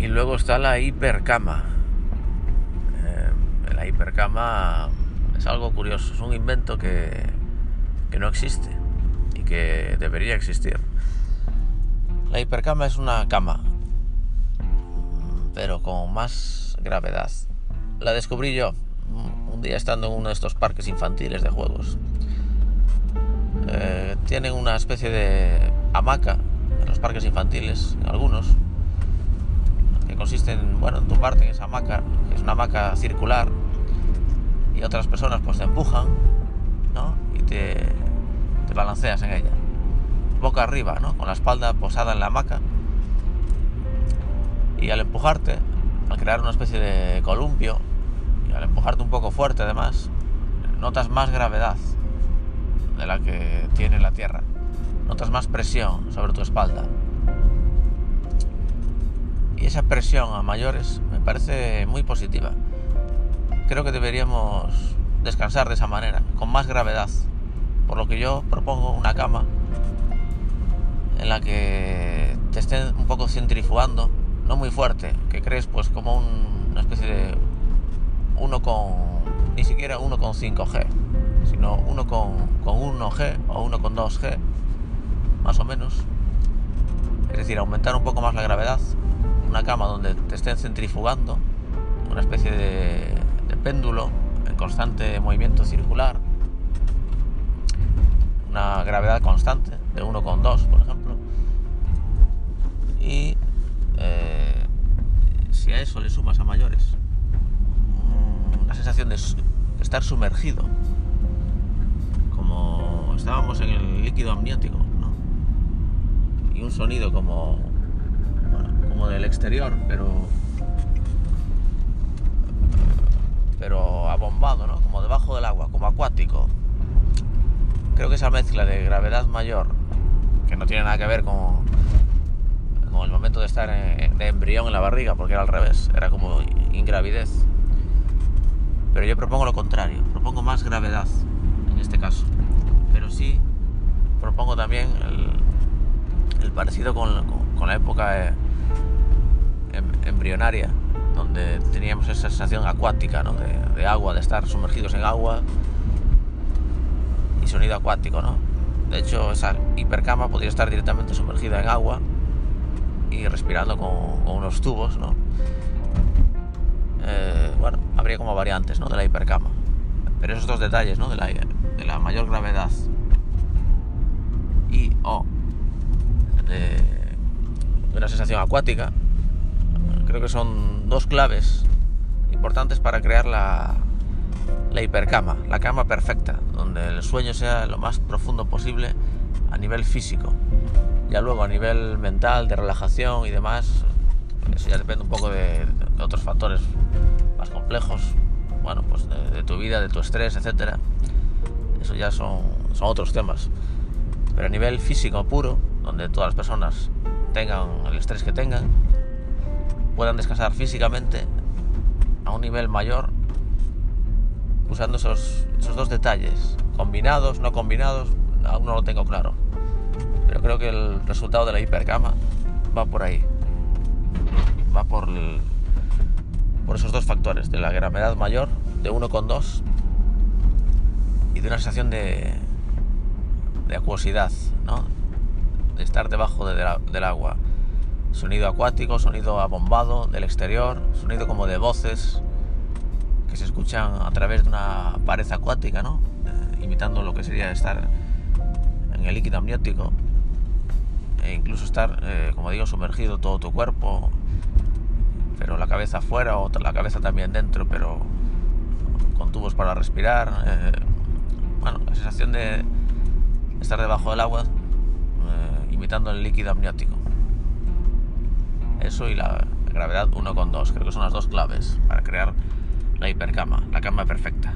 Y luego está la hipercama. Eh, la hipercama es algo curioso, es un invento que, que no existe y que debería existir. La hipercama es una cama, pero con más gravedad. La descubrí yo un día estando en uno de estos parques infantiles de juegos. Eh, tienen una especie de hamaca en los parques infantiles, algunos, consiste en, bueno, en tu parte en esa hamaca, que es una hamaca circular, y otras personas pues te empujan, ¿no? Y te, te balanceas en ella, boca arriba, ¿no? Con la espalda posada en la hamaca, y al empujarte, al crear una especie de columpio, y al empujarte un poco fuerte además, notas más gravedad de la que tiene la Tierra. Notas más presión sobre tu espalda. Esa presión a mayores me parece muy positiva. Creo que deberíamos descansar de esa manera, con más gravedad. Por lo que yo propongo una cama en la que te estén un poco centrifugando, no muy fuerte, que crees pues como una especie de uno con, ni siquiera uno con 5G, sino uno con, con 1G o uno con 2G, más o menos. Es decir, aumentar un poco más la gravedad, una cama donde te estén centrifugando, una especie de, péndulo en constante movimiento circular, una gravedad constante de 1,2 por ejemplo, y eh, si a eso le sumas a mayores la sensación de estar sumergido, como estábamos en el líquido amniótico, ¿no? Y un sonido como, como del exterior, pero pero abombado, ¿no? Como debajo del agua, como acuático. Creo que esa mezcla de gravedad mayor, que no tiene nada que ver con, con el momento de estar de embrión en la barriga, porque era al revés, era como ingravidez pero yo propongo lo contrario, propongo más gravedad en este caso. Pero sí propongo también el, parecido con, la época eh, embrionaria, donde teníamos esa sensación acuática, ¿no? de, agua, de estar sumergidos en agua y sonido acuático. ¿no? De hecho, esa hipercama podría estar directamente sumergida en agua y respirando con, unos tubos. ¿no? Eh, bueno, habría como variantes ¿no? de la hipercama. Pero esos dos detalles ¿no? de, la, de la mayor gravedad y o de, una sensación acuática, creo que son dos claves importantes para crear la, la hipercama, la cama perfecta, donde el sueño sea lo más profundo posible a nivel físico. Ya luego a nivel mental, de relajación y demás, eso ya depende un poco de, otros factores más complejos, bueno, pues de, tu vida, de tu estrés, etcétera. Eso ya son, son otros temas. Pero a nivel físico puro, donde todas las personas tengan el estrés que tengan, puedan descansar físicamente a un nivel mayor usando esos, esos dos detalles, combinados, no combinados, aún no lo tengo claro. Pero creo que el resultado de la hipercama va por ahí. Va por por esos dos factores, de la gravedad mayor, de 1,2 y de una sensación de, de acuosidad, ¿no? de estar debajo del agua. Sonido acuático, sonido abombado del exterior, sonido como de voces que se escuchan a través de una pared acuática, ¿no? Eh, imitando lo que sería estar en el líquido amniótico e incluso estar, eh, como digo, sumergido todo tu cuerpo pero la cabeza afuera o la cabeza también dentro, pero con tubos para respirar. Eh, bueno, la sensación de estar debajo del agua imitando el líquido amniótico. Eso y la gravedad 1,2, creo que son las dos claves para crear la hipercama, la cama perfecta.